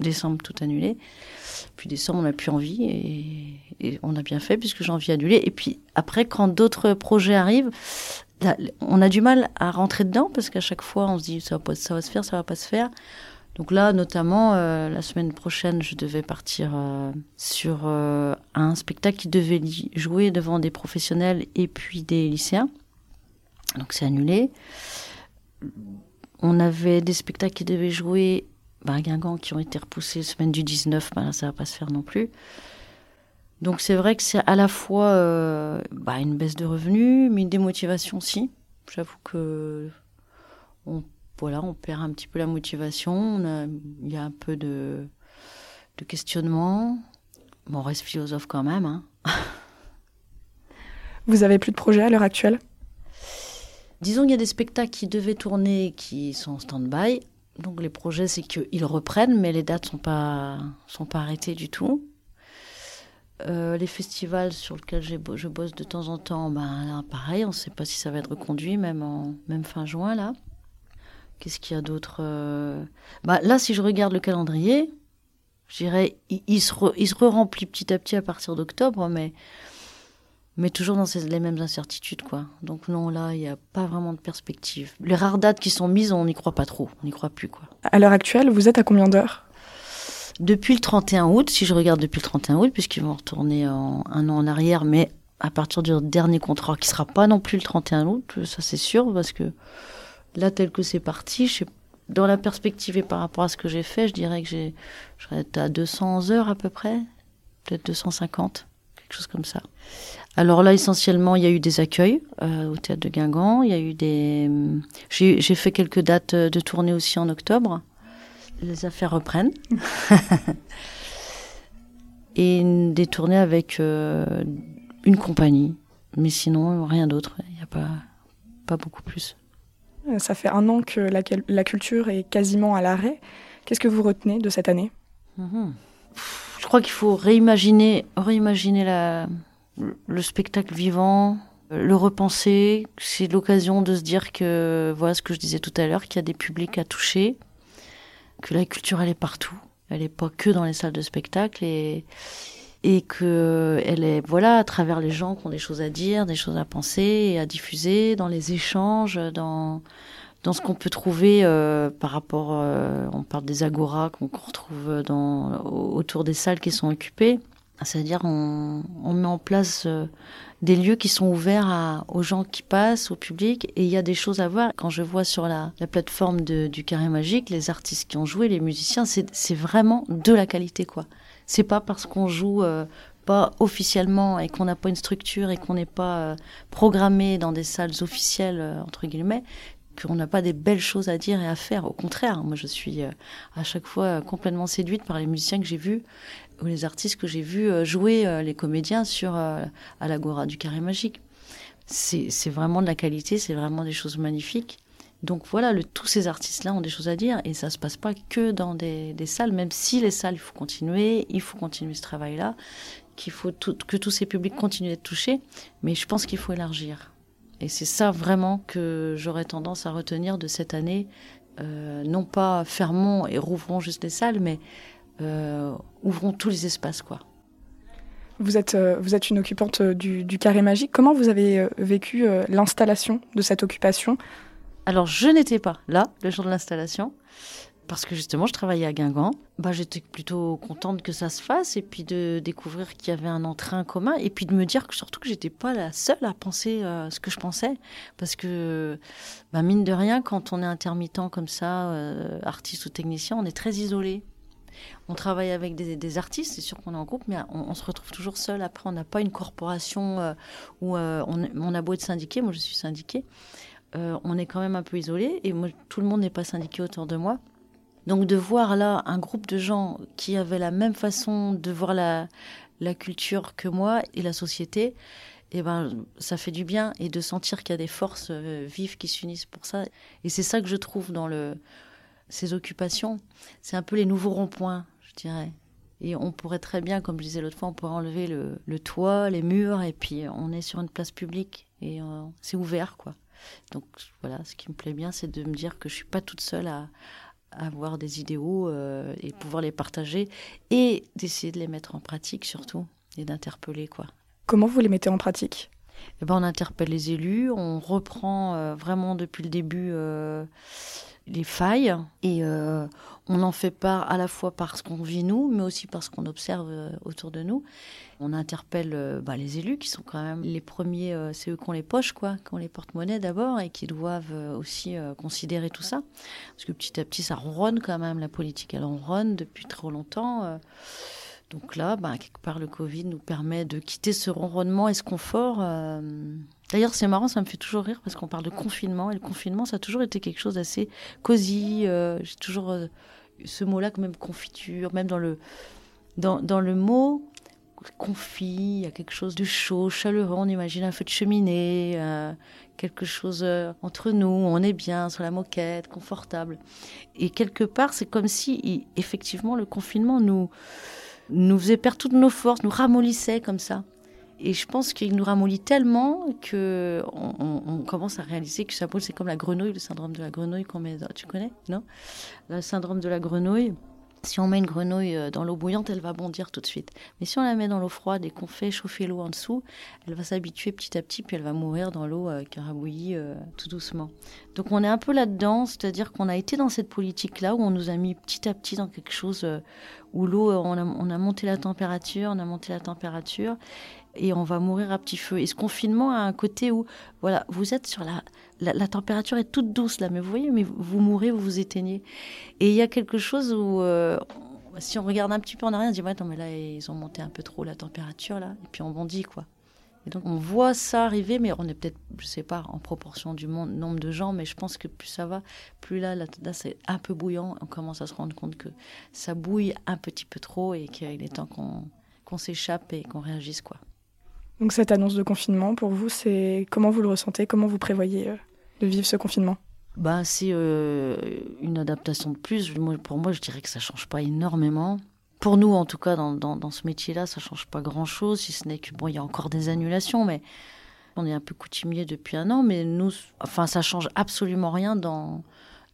décembre tout annulé. Puis décembre, on n'a plus envie et, on a bien fait puisque j'ai envie annulé. Et puis après, quand d'autres projets arrivent, on a du mal à rentrer dedans parce qu'à chaque fois, on se dit ça va, pas, ça va se faire, ça va pas se faire. Donc là, notamment, euh, la semaine prochaine, je devais partir euh, sur euh, un spectacle qui devait jouer devant des professionnels et puis des lycéens. Donc c'est annulé. On avait des spectacles qui devaient jouer bah, à Guingamp qui ont été repoussés la semaine du 19, bah, là, ça va pas se faire non plus. Donc c'est vrai que c'est à la fois bah, une baisse de revenus, mais une démotivation aussi. J'avoue que on voilà, on perd un petit peu la motivation, il y a un peu de, questionnement. on reste philosophe quand même. Hein. *laughs* Vous avez plus de projets à l'heure actuelle? Disons qu'il y a des spectacles qui devaient tourner qui sont en stand-by. Donc les projets, c'est qu'ils reprennent, mais les dates ne sont pas, sont pas arrêtées du tout. Euh, les festivals sur lesquels je bosse de temps en temps, ben, pareil, on ne sait pas si ça va être reconduit, même, en, même fin juin, là. Qu'est-ce qu'il y a d'autre euh bah, Là, si je regarde le calendrier, je dirais, il, se il se remplit petit à petit à partir d'octobre, mais, mais toujours dans ces, les mêmes incertitudes. quoi. Donc non, là, il n'y a pas vraiment de perspective. Les rares dates qui sont mises, on n'y croit pas trop, on n'y croit plus. quoi. À l'heure actuelle, vous êtes à combien d'heures? Depuis le 31 août, si je regarde depuis le 31 août, puisqu'ils vont retourner en, un an en arrière, mais à partir du dernier contrat, qui sera pas non plus le 31 août, ça c'est sûr, parce que Là, tel que c'est parti, dans la perspective et par rapport à ce que j'ai fait, je dirais que j'ai, je serais à 200 heures à peu près, peut-être 250, quelque chose comme ça. Alors là, essentiellement, il y a eu des accueils euh, au théâtre de Guingamp. Il y a eu j'ai, fait quelques dates de tournée aussi en octobre. Les affaires reprennent. *laughs* et des tournées avec euh, une compagnie. Mais sinon, rien d'autre. Il n'y a pas beaucoup plus. Ça fait un an que la, culture est quasiment à l'arrêt. Qu'est-ce que vous retenez de cette année? Mhm. Je crois qu'il faut réimaginer, réimaginer le spectacle vivant, le repenser. C'est l'occasion de se dire que, voilà ce que je disais tout à l'heure, qu'il y a des publics à toucher, que la culture, elle est partout. Elle n'est pas que dans les salles de spectacle. Et, et que elle est voilà à travers les gens qui ont des choses à dire, des choses à penser et à diffuser dans les échanges, dans dans ce qu'on peut trouver euh, par rapport, euh, on parle des agoras qu'on retrouve dans autour des salles qui sont occupées. C'est-à-dire on, on, met en place euh, des lieux qui sont ouverts à, aux gens qui passent, au public, et il y a des choses à voir. Quand je vois sur la, la plateforme de, du Carré Magique, les artistes qui ont joué, les musiciens, c'est vraiment de la qualité, quoi. C'est pas parce qu'on joue euh, pas officiellement et qu'on n'a pas une structure et qu'on n'est pas euh, programmé dans des salles officielles, euh, entre guillemets, qu'on n'a pas des belles choses à dire et à faire. Au contraire, moi je suis euh, à chaque fois complètement séduite par les musiciens que j'ai vus ou les artistes que j'ai vus jouer les comédiens sur à l'Agora du Carré Magique. C'est vraiment de la qualité, c'est vraiment des choses magnifiques. Donc voilà, tous ces artistes-là ont des choses à dire et ça se passe pas que dans des, des salles, même si les salles, il faut continuer, il faut continuer ce travail-là qu'il faut que tous ces publics continuent d'être touchés, mais je pense qu'il faut élargir. Et c'est ça vraiment que j'aurais tendance à retenir de cette année. Euh, non pas fermons et rouvrons juste les salles, mais euh, ouvrons tous les espaces, quoi. Vous êtes, euh, vous êtes une occupante du, du Carré Magique. Comment vous avez vécu l'installation de cette occupation? Alors, je n'étais pas là le jour de l'installation parce que justement je travaillais à Guingamp. Bah, j'étais plutôt contente que ça se fasse et puis de découvrir qu'il y avait un entrain commun et puis de me dire que surtout que j'étais pas la seule à penser euh, ce que je pensais parce que bah, mine de rien quand on est intermittent comme ça, euh, artiste ou technicien, on est très isolé. On travaille avec des, artistes, c'est sûr qu'on est en groupe, mais on, se retrouve toujours seul. Après, on n'a pas une corporation euh, où on, on, a beau être syndiqué, moi je suis syndiqué, on est quand même un peu isolé et moi, tout le monde n'est pas syndiqué autour de moi. Donc de voir là un groupe de gens qui avaient la même façon de voir la, la culture que moi et la société, eh ben, ça fait du bien et de sentir qu'il y a des forces euh, vives qui s'unissent pour ça. Et c'est ça que je trouve dans le, ces occupations. C'est un peu les nouveaux ronds-points, je dirais. Et on pourrait très bien, comme je disais l'autre fois, on pourrait enlever le, le, toit, les murs, et puis on est sur une place publique et euh, c'est ouvert, quoi. Donc voilà, ce qui me plaît bien, c'est de me dire que je suis pas toute seule à, avoir des idéaux euh, et pouvoir les partager et d'essayer de les mettre en pratique surtout et d'interpeller quoi. Comment vous les mettez en pratique? Eh ben, on interpelle les élus, on reprend euh, vraiment depuis le début euh, les failles et on en fait part à la fois parce qu'on vit nous, mais aussi parce qu'on observe autour de nous. On interpelle euh, bah, les élus qui sont quand même les premiers, euh, c'est eux qui ont les poches, quoi, qui ont les porte-monnaies d'abord et qui doivent euh, aussi considérer tout ça. Parce que petit à petit, ça ronronne quand même, la politique, elle ronronne depuis trop longtemps. donc là, bah, quelque part, le Covid nous permet de quitter ce ronronnement et ce confort. D'ailleurs, c'est marrant, ça me fait toujours rire parce qu'on parle de confinement et le confinement, ça a toujours été quelque chose d'assez cosy. J'ai toujours ce mot-là, même confiture, même dans le, dans, dans le mot, confit, il y a quelque chose de chaud, chaleureux, on imagine un feu de cheminée, euh, quelque chose euh, entre nous, on est bien sur la moquette, confortable. Et quelque part, c'est comme si, effectivement, le confinement nous, nous faisait perdre toutes nos forces, nous ramollissait comme ça. Et je pense qu'il nous ramollit tellement que on, commence à réaliser que ça c'est comme la grenouille, le syndrome de la grenouille qu'on met. Tu connais, non? Le syndrome de la grenouille. Si on met une grenouille euh, dans l'eau bouillante, elle va bondir tout de suite. Mais si on la met dans l'eau froide et qu'on fait chauffer l'eau en dessous, elle va s'habituer petit à petit, puis elle va mourir dans l'eau euh, bouilli euh, tout doucement. Donc on est un peu là-dedans, c'est-à-dire qu'on a été dans cette politique-là où on nous a mis petit à petit dans quelque chose où l'eau, a, on a monté la température, on a monté la température, et on va mourir à petit feu. Et ce confinement a un côté où, voilà, vous êtes sur la, la, température est toute douce là, mais vous voyez, mais vous mourrez, vous vous éteignez. Et il y a quelque chose où, euh, si on regarde un petit peu en arrière, on dit, ouais, non, mais là, ils ont monté un peu trop la température là, et puis on bondit, quoi. Et donc on voit ça arriver, mais on est peut-être, je sais pas, en proportion du monde, nombre de gens, mais je pense que plus ça va, plus là, là, c'est un peu bouillant. On commence à se rendre compte que ça bouille un petit peu trop et qu'il est temps qu'on qu'on s'échappe et qu'on réagisse, quoi. Donc cette annonce de confinement, pour vous, c'est comment vous le ressentez? Comment vous prévoyez euh, de vivre ce confinement? Bah, C'est euh, une adaptation de plus. pour moi, je dirais que ça change pas énormément. Pour nous, en tout cas, dans, dans, ce métier-là, ça change pas grand-chose, si ce n'est que, bon, il y a encore des annulations, mais on est un peu coutumier depuis un an, mais nous, enfin, ça change absolument rien dans,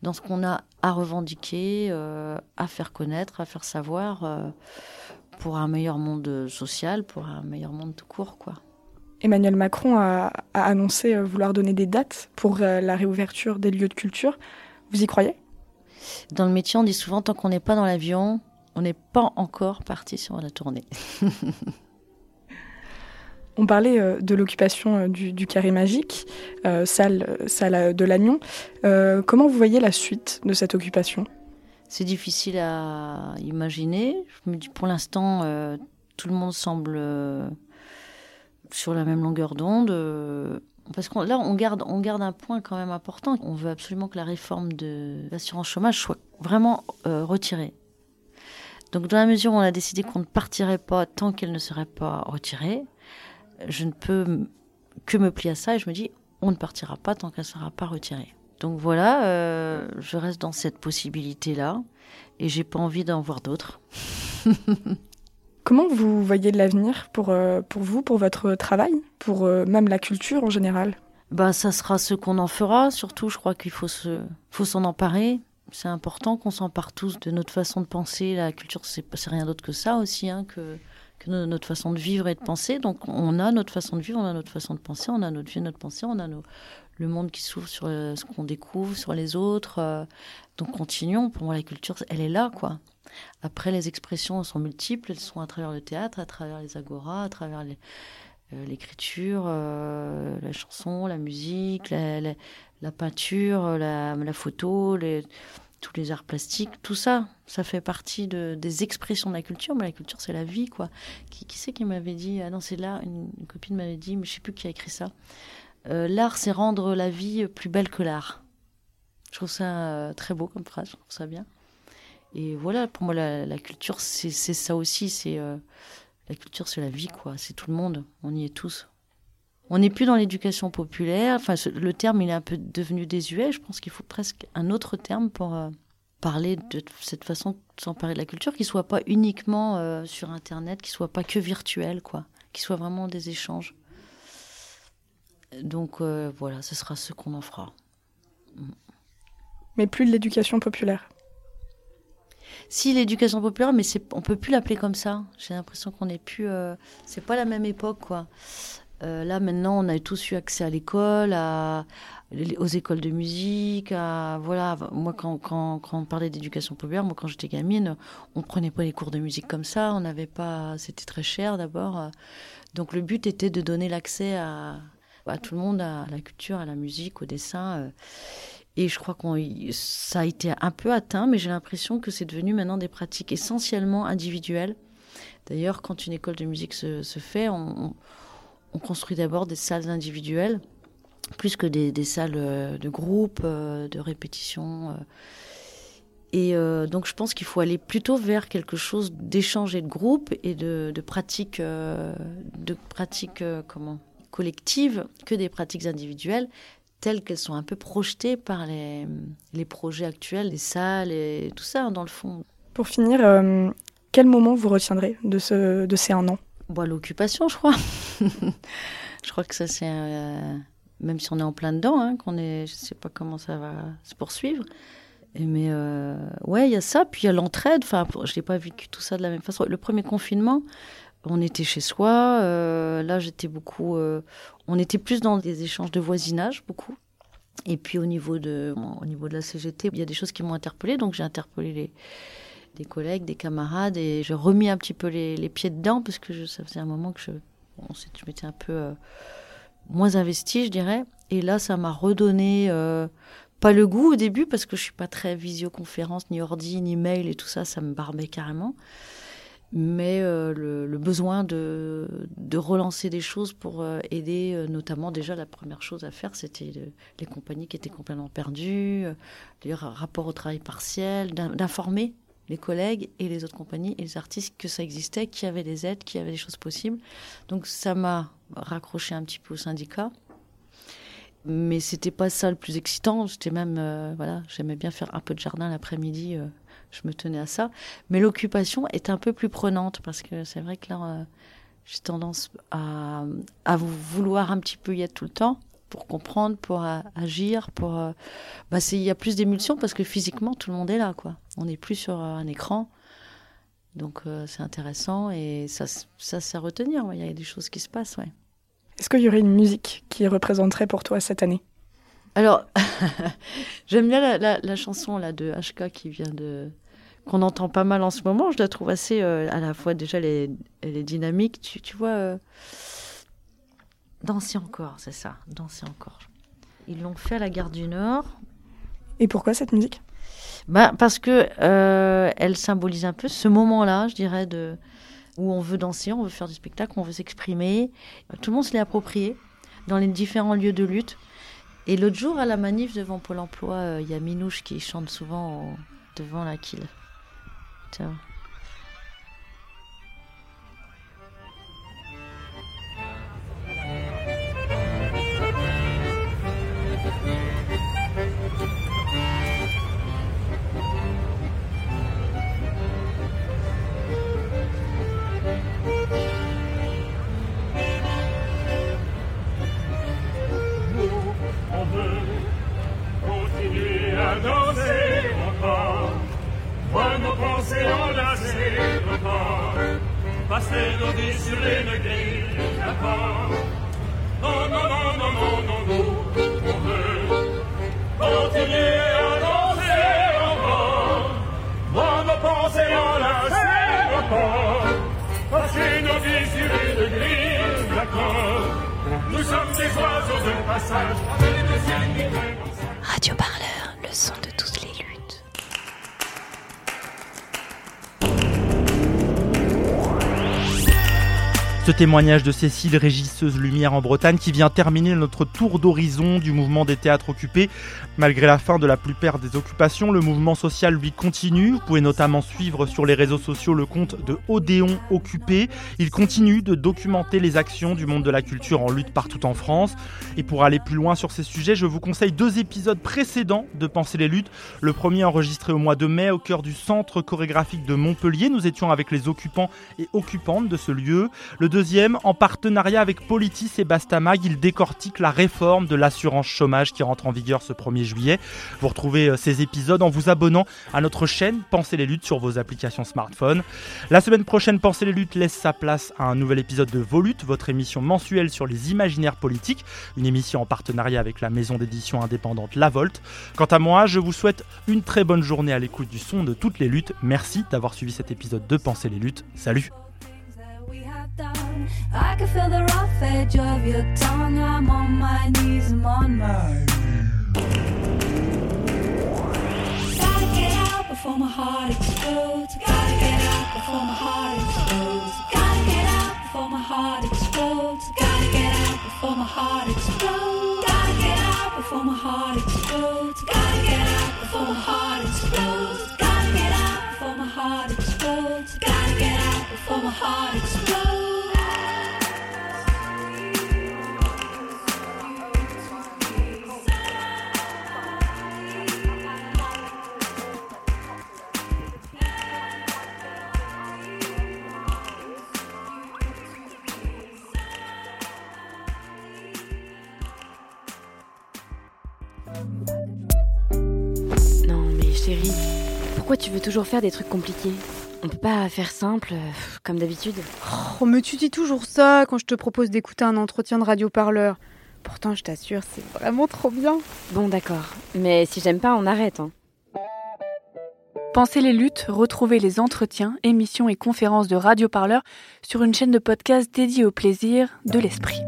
dans ce qu'on a à revendiquer, euh, à faire connaître, à faire savoir pour un meilleur monde social, pour un meilleur monde tout court, quoi. Emmanuel Macron a, annoncé euh, vouloir donner des dates pour euh, la réouverture des lieux de culture. Vous y croyez? Dans le métier, on dit souvent tant qu'on n'est pas dans l'avion, On n'est pas encore parti sur la tournée. *laughs* On parlait euh, de l'occupation euh, du, carré magique, euh, salle, salle de Lannion. comment vous voyez la suite de cette occupation? C'est difficile à imaginer. Je me dis pour l'instant, tout le monde semble sur la même longueur d'onde. Parce que là, on garde, on garde un point quand même important. On veut absolument que la réforme de l'assurance chômage soit vraiment retirée. Donc, dans la mesure où on a décidé qu'on ne partirait pas tant qu'elle ne serait pas retirée, je ne peux que me plier à ça et je me dis, on ne partira pas tant qu'elle ne sera pas retirée. Donc voilà, euh, je reste dans cette possibilité-là et j'ai pas envie d'en voir d'autres. *laughs* Comment vous voyez l'avenir pour, euh, pour vous, pour votre travail, pour euh, même la culture en général? Bah, Ça sera ce qu'on en fera. Surtout, je crois qu'il faut s'en se, faut emparer. C'est important qu'on s'empare tous de notre façon de penser. La culture, c'est rien d'autre que ça aussi, hein, que notre façon de vivre et de penser. Donc on a notre façon de vivre, on a notre façon de penser, on a notre vie, notre pensée, on a le monde qui s'ouvre sur euh, ce qu'on découvre, sur les autres. Euh. donc continuons. Pour moi, la culture, elle est là, quoi. Après, les expressions sont multiples. Elles sont à travers le théâtre, à travers les agoras, à travers euh, l'écriture, la chanson, la musique, la, peinture, la, photo, tous les arts plastiques, tout ça, ça fait partie de, des expressions de la culture, mais la culture, c'est la vie, quoi. Qui, qui c'est qui m'avait dit Ah non, c'est là, une, copine m'avait dit, mais je sais plus qui a écrit ça. Euh, l'art, c'est rendre la vie plus belle que l'art. Je trouve ça euh, très beau comme phrase, je trouve ça bien. Et voilà, pour moi, la, culture, c'est ça aussi. C'est euh, la culture, c'est la vie, quoi. C'est tout le monde. On y est tous. On n'est plus dans l'éducation populaire. Enfin, le terme, il est un peu devenu désuet. Je pense qu'il faut presque un autre terme pour parler de cette façon de s'emparer de la culture, qui soit pas uniquement sur Internet, qui soit pas que virtuel, quoi, qui soit vraiment des échanges. Donc euh, voilà, ce sera ce qu'on en fera. Mais plus de l'éducation populaire. Si l'éducation populaire, mais c'est, on peut plus l'appeler comme ça. J'ai l'impression qu'on n'est plus, c'est pas la même époque, quoi. Euh, là, maintenant, on a tous eu accès à l'école, aux écoles de musique. À, voilà, moi, quand, quand, quand on parlait d'éducation populaire, moi, quand j'étais gamine, on prenait pas les cours de musique comme ça. On n'avait pas, c'était très cher d'abord. Donc, le but était de donner l'accès à, à, tout le monde à la culture, à la musique, au dessin. Euh. Et je crois que ça a été un peu atteint, mais j'ai l'impression que c'est devenu maintenant des pratiques essentiellement individuelles. D'ailleurs, quand une école de musique se, fait, on on construit d'abord des salles individuelles, plus que des, salles euh, de groupe, euh, de répétition. Et donc je pense qu'il faut aller plutôt vers quelque chose d'échange et de groupe et de, pratiques, de pratiques comment, collectives que des pratiques individuelles telles qu'elles sont un peu projetées par les, les projets actuels, les salles et tout ça, dans le fond. Pour finir, quel moment vous retiendrez de, ce, de ces un an? Bon, l'occupation, je crois. *laughs* je crois que ça, c'est. Euh, même si on est en plein dedans, hein, qu'on est. Je sais pas comment ça va se poursuivre. mais euh, ouais, il y a ça. Puis il y a l'entraide. Enfin, je n'ai pas vécu tout ça de la même façon. Le premier confinement, on était chez soi. Euh, là, j'étais beaucoup. on était plus dans des échanges de voisinage, beaucoup. Et puis au niveau de, au niveau de la CGT, il y a des choses qui m'ont interpellée. Donc j'ai interpellé les des collègues, des camarades, et je remis un petit peu les, pieds dedans parce que je, ça faisait un moment que je, je m'étais un peu euh, moins investie, je dirais. Et là, ça m'a redonné euh, pas le goût au début parce que je suis pas très visioconférence, ni ordi, ni mail et tout ça, ça me barbait carrément. Mais euh, le, besoin de, relancer des choses pour aider, notamment déjà la première chose à faire, c'était les compagnies qui étaient complètement perdues, les rapports au travail partiel, d'informer les collègues et les autres compagnies et les artistes que ça existait, qu'il y avait des aides, qu'il y avait des choses possibles. Donc ça m'a raccroché un petit peu au syndicat. Mais c'était pas ça le plus excitant. J'étais même, euh, voilà, j'aimais bien faire un peu de jardin l'après-midi. Je me tenais à ça. Mais l'occupation est un peu plus prenante parce que c'est vrai que là, euh, j'ai tendance à, à vouloir un petit peu y être tout le temps pour comprendre, pour agir, pour. Euh, bah, il y a plus d'émulsion parce que physiquement tout le monde est là, quoi. On n'est plus sur euh, un écran, donc euh, c'est intéressant et ça, ça c'est à retenir. Il y a des choses qui se passent, ouais. Est-ce qu'il y aurait une musique qui représenterait pour toi cette année? Alors, *laughs* j'aime bien la, chanson là de HK qui vient de qu'on entend pas mal en ce moment. Je la trouve assez, euh, à la fois déjà, elle est, elle est dynamique. Tu, tu vois, euh, danser encore, c'est ça, danser encore. Ils l'ont fait à la gare du Nord. Et pourquoi cette musique? Bah, parce que euh, elle symbolise un peu ce moment-là, je dirais, de où on veut danser, on veut faire du spectacle, on veut s'exprimer. Tout le monde se l'est approprié dans les différents lieux de lutte. Et l'autre jour, à la manif devant Pôle emploi, euh, il y a Minouche qui chante souvent devant la quille. Tiens. On veut continuer à danser voir nos pensées nos corps, passer nos vies sur les grilles d'accord. Non, non, non, non, non, non, nous, on veut continuer à danser encore, voir nos pensées nos corps, passer nos vies sur une grille d'accord. Nous sommes des oiseaux de passage. Radio Parleur, le son de Ce témoignage de Cécile, régisseuse Lumière en Bretagne, qui vient terminer notre tour d'horizon du mouvement des théâtres occupés. Malgré la fin de la plupart des occupations, le mouvement social lui continue. Vous pouvez notamment suivre sur les réseaux sociaux le compte de Odéon Occupé. Il continue de documenter les actions du monde de la culture en lutte partout en France. Et pour aller plus loin sur ces sujets, je vous conseille deux épisodes précédents de Penser les luttes. Le premier enregistré au mois de mai au cœur du centre chorégraphique de Montpellier. Nous étions avec les occupants et occupantes de ce lieu. Le deuxième, en partenariat avec Politis et Bastamag, il décortique la réforme de l'assurance chômage qui rentre en vigueur ce 1er juillet. Vous retrouvez euh, ces épisodes en vous abonnant à notre chaîne Pensez les luttes sur vos applications smartphone. La semaine prochaine, Pensez les luttes laisse sa place à un nouvel épisode de Volute, votre émission mensuelle sur les imaginaires politiques, une émission en partenariat avec la maison d'édition indépendante La Volte. Quant à moi, je vous souhaite une très bonne journée à l'écoute du son de toutes les luttes. Merci d'avoir suivi cet épisode de Pensez les luttes. Salut I can feel the rough edge of your tongue. I'm on my knees, I'm on my Gotta get out before my heart explodes. Gotta get out before my heart explodes. Gotta get out before my heart explodes. Gotta get out before my heart explodes. Gotta get out before my heart explodes. Gotta get out before my heart explodes. Gotta get out before my heart explodes. Gotta get out before my heart explodes. Chérie, pourquoi tu veux toujours faire des trucs compliqués? On peut pas faire simple, euh, comme d'habitude Oh, mais tu dis toujours ça quand je te propose d'écouter un entretien de radio-parleur. Pourtant, je t'assure, c'est vraiment trop bien. Bon, d'accord. Mais si j'aime pas, on arrête. Hein. Pensez les luttes, retrouvez les entretiens, émissions et conférences de Radio Parleur sur une chaîne de podcast dédiée au plaisir de l'esprit.